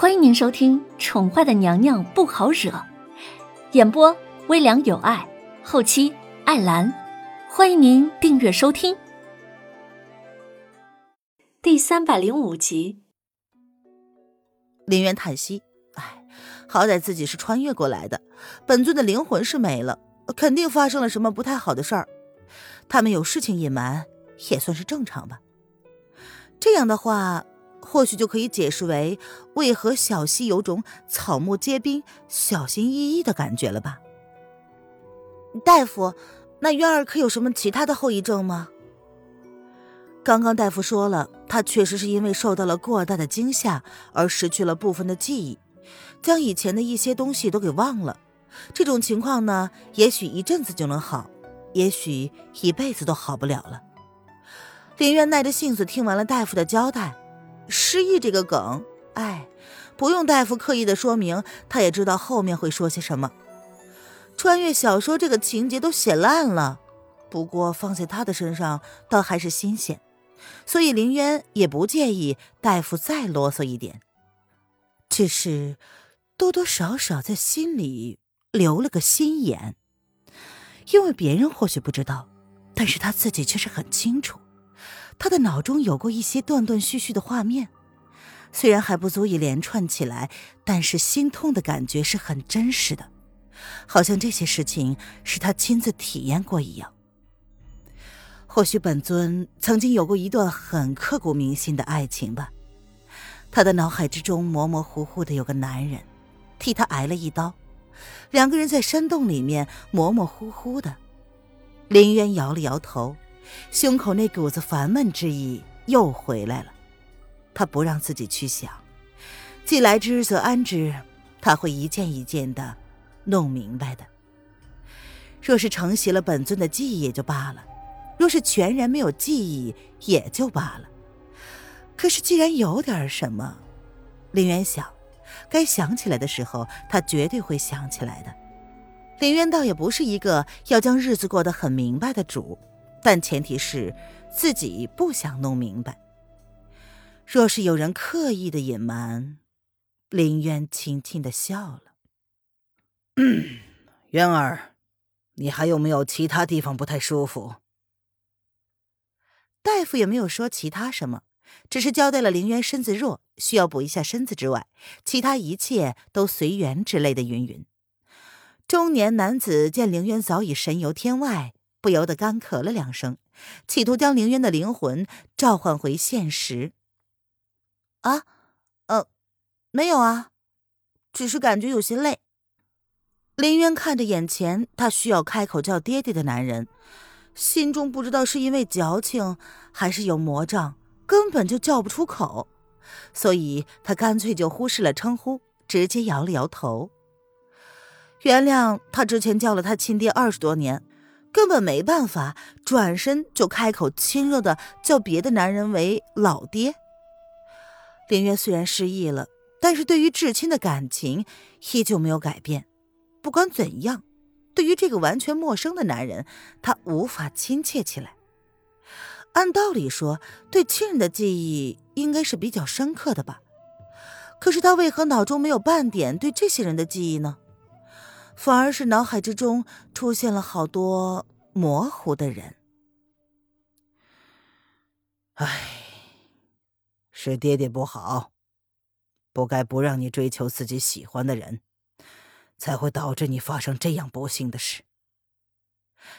欢迎您收听《宠坏的娘娘不好惹》，演播微凉有爱，后期艾兰。欢迎您订阅收听。第三百零五集，林渊叹息：“哎，好歹自己是穿越过来的，本尊的灵魂是没了，肯定发生了什么不太好的事儿。他们有事情隐瞒，也算是正常吧。这样的话。”或许就可以解释为为何小溪有种草木皆兵、小心翼翼的感觉了吧？大夫，那渊儿可有什么其他的后遗症吗？刚刚大夫说了，他确实是因为受到了过大的惊吓而失去了部分的记忆，将以前的一些东西都给忘了。这种情况呢，也许一阵子就能好，也许一辈子都好不了了。林渊耐着性子听完了大夫的交代。失忆这个梗，哎，不用大夫刻意的说明，他也知道后面会说些什么。穿越小说这个情节都写烂了，不过放在他的身上倒还是新鲜，所以林渊也不介意大夫再啰嗦一点，只是多多少少在心里留了个心眼，因为别人或许不知道，但是他自己却是很清楚。他的脑中有过一些断断续续的画面，虽然还不足以连串起来，但是心痛的感觉是很真实的，好像这些事情是他亲自体验过一样。或许本尊曾经有过一段很刻骨铭心的爱情吧。他的脑海之中模模糊糊的有个男人，替他挨了一刀，两个人在山洞里面模模糊糊的。林渊摇了摇头。胸口那股子烦闷之意又回来了，他不让自己去想，既来之则安之，他会一件一件的弄明白的。若是承袭了本尊的记忆也就罢了，若是全然没有记忆也就罢了。可是既然有点什么，林渊想，该想起来的时候，他绝对会想起来的。林渊倒也不是一个要将日子过得很明白的主。但前提是自己不想弄明白。若是有人刻意的隐瞒，林渊轻轻的笑了。渊儿，你还有没有其他地方不太舒服？大夫也没有说其他什么，只是交代了林渊身子弱，需要补一下身子之外，其他一切都随缘之类的云云。中年男子见凌渊早已神游天外。不由得干咳了两声，企图将凌渊的灵魂召唤回现实。啊，呃，没有啊，只是感觉有些累。林渊看着眼前他需要开口叫爹爹的男人，心中不知道是因为矫情还是有魔障，根本就叫不出口，所以他干脆就忽视了称呼，直接摇了摇头，原谅他之前叫了他亲爹二十多年。根本没办法，转身就开口亲热的叫别的男人为老爹。林渊虽然失忆了，但是对于至亲的感情依旧没有改变。不管怎样，对于这个完全陌生的男人，他无法亲切起来。按道理说，对亲人的记忆应该是比较深刻的吧？可是他为何脑中没有半点对这些人的记忆呢？反而是脑海之中出现了好多模糊的人。唉，是爹爹不好，不该不让你追求自己喜欢的人，才会导致你发生这样不幸的事。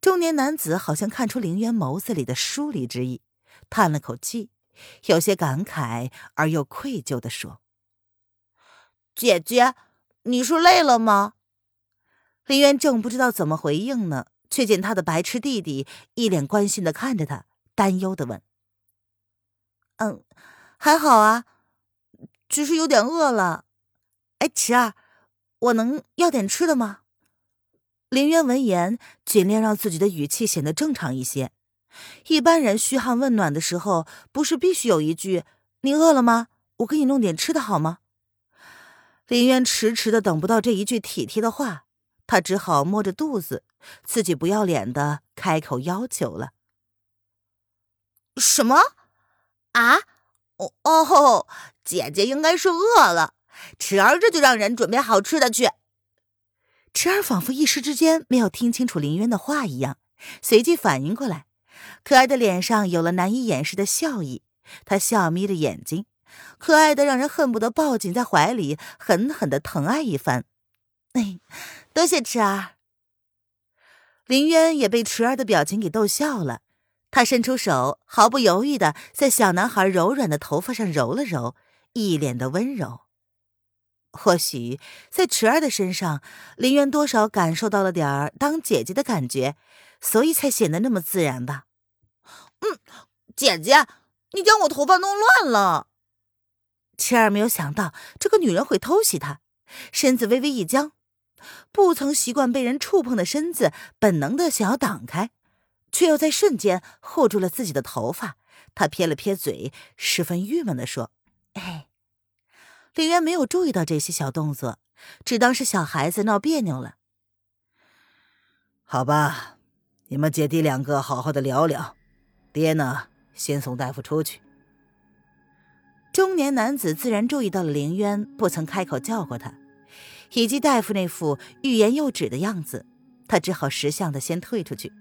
中年男子好像看出林渊眸子里的疏离之意，叹了口气，有些感慨而又愧疚的说：“姐姐，你是累了吗？”林渊正不知道怎么回应呢，却见他的白痴弟弟一脸关心的看着他，担忧的问：“嗯，还好啊，只是有点饿了。哎，琪儿，我能要点吃的吗？”林渊闻言，尽量让自己的语气显得正常一些。一般人嘘寒问暖的时候，不是必须有一句“你饿了吗？我给你弄点吃的好吗？”林渊迟迟的等不到这一句体贴的话。他只好摸着肚子，自己不要脸的开口要求了：“什么？啊？哦哦吼，姐姐应该是饿了，池儿这就让人准备好吃的去。池儿仿佛一时之间没有听清楚林渊的话一样，随即反应过来，可爱的脸上有了难以掩饰的笑意。他笑眯着眼睛，可爱的让人恨不得抱紧在怀里，狠狠的疼爱一番。哎，多谢池儿。林渊也被池儿的表情给逗笑了，他伸出手，毫不犹豫的在小男孩柔软的头发上揉了揉，一脸的温柔。或许在池儿的身上，林渊多少感受到了点儿当姐姐的感觉，所以才显得那么自然吧。嗯，姐姐，你将我头发弄乱了。池儿没有想到这个女人会偷袭他，身子微微一僵。不曾习惯被人触碰的身子，本能的想要挡开，却又在瞬间护住了自己的头发。他撇了撇嘴，十分郁闷的说：“哎。”李渊没有注意到这些小动作，只当是小孩子闹别扭了。好吧，你们姐弟两个好好的聊聊，爹呢，先送大夫出去。中年男子自然注意到了林渊，不曾开口叫过他。以及大夫那副欲言又止的样子，他只好识相的先退出去。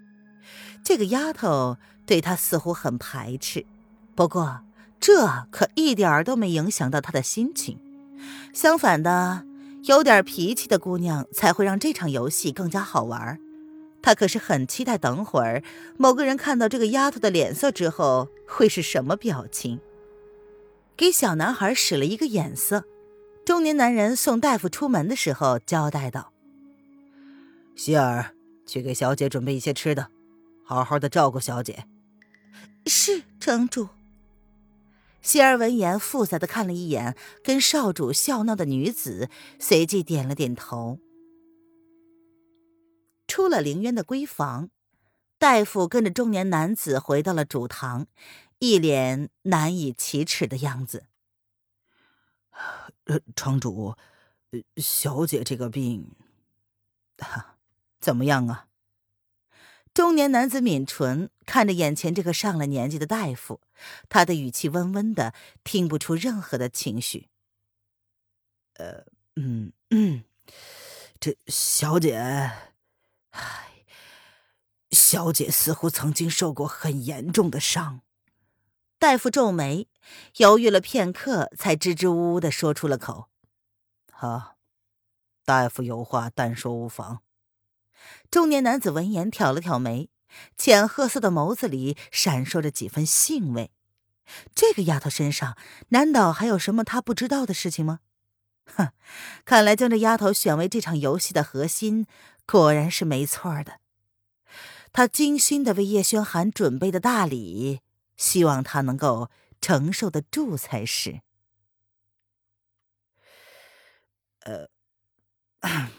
这个丫头对他似乎很排斥，不过这可一点儿都没影响到他的心情。相反的，有点脾气的姑娘才会让这场游戏更加好玩。他可是很期待等会儿某个人看到这个丫头的脸色之后会是什么表情。给小男孩使了一个眼色。中年男人送大夫出门的时候交代道：“希尔，去给小姐准备一些吃的，好好的照顾小姐。”是城主。希儿闻言，复杂的看了一眼跟少主笑闹的女子，随即点了点头。出了凌渊的闺房，大夫跟着中年男子回到了主堂，一脸难以启齿的样子。呃，城主，小姐这个病，怎么样啊？中年男子抿唇，看着眼前这个上了年纪的大夫，他的语气温温的，听不出任何的情绪。呃，嗯嗯，这小姐，唉，小姐似乎曾经受过很严重的伤。大夫皱眉，犹豫了片刻，才支支吾吾的说出了口：“好，大夫有话，但说无妨。”中年男子闻言挑了挑眉，浅褐色的眸子里闪烁着几分兴味。这个丫头身上难道还有什么他不知道的事情吗？哼，看来将这丫头选为这场游戏的核心，果然是没错的。他精心的为叶轩寒准备的大礼。希望他能够承受得住才是。呃，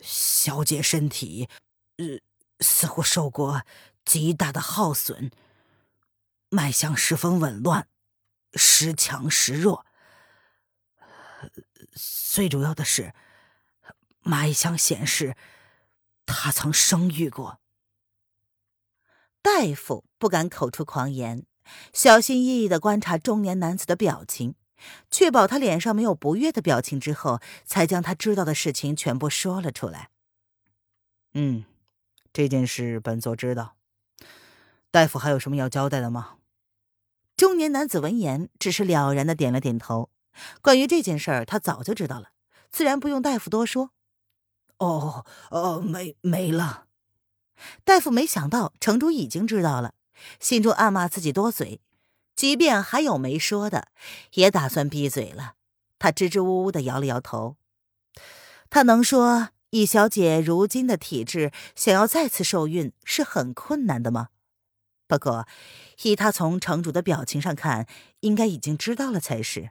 小姐身体，呃，似乎受过极大的耗损，脉象十分紊乱，时强时弱。最主要的是，脉象显示她曾生育过。大夫不敢口出狂言。小心翼翼的观察中年男子的表情，确保他脸上没有不悦的表情之后，才将他知道的事情全部说了出来。嗯，这件事本座知道。大夫还有什么要交代的吗？中年男子闻言，只是了然的点了点头。关于这件事儿，他早就知道了，自然不用大夫多说。哦哦，没没了。大夫没想到城主已经知道了。心中暗骂自己多嘴，即便还有没说的，也打算闭嘴了。他支支吾吾的摇了摇头。他能说以小姐如今的体质，想要再次受孕是很困难的吗？不过，以他从城主的表情上看，应该已经知道了才是。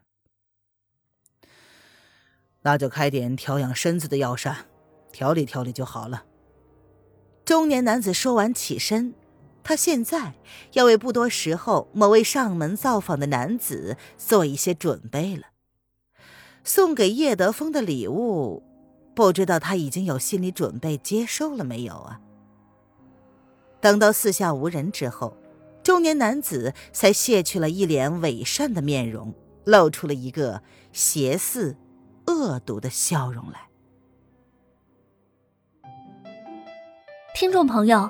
那就开点调养身子的药膳，调理调理就好了。中年男子说完，起身。他现在要为不多时候某位上门造访的男子做一些准备了。送给叶德风的礼物，不知道他已经有心理准备接受了没有啊？等到四下无人之后，中年男子才卸去了一脸伪善的面容，露出了一个邪肆恶毒的笑容来。听众朋友，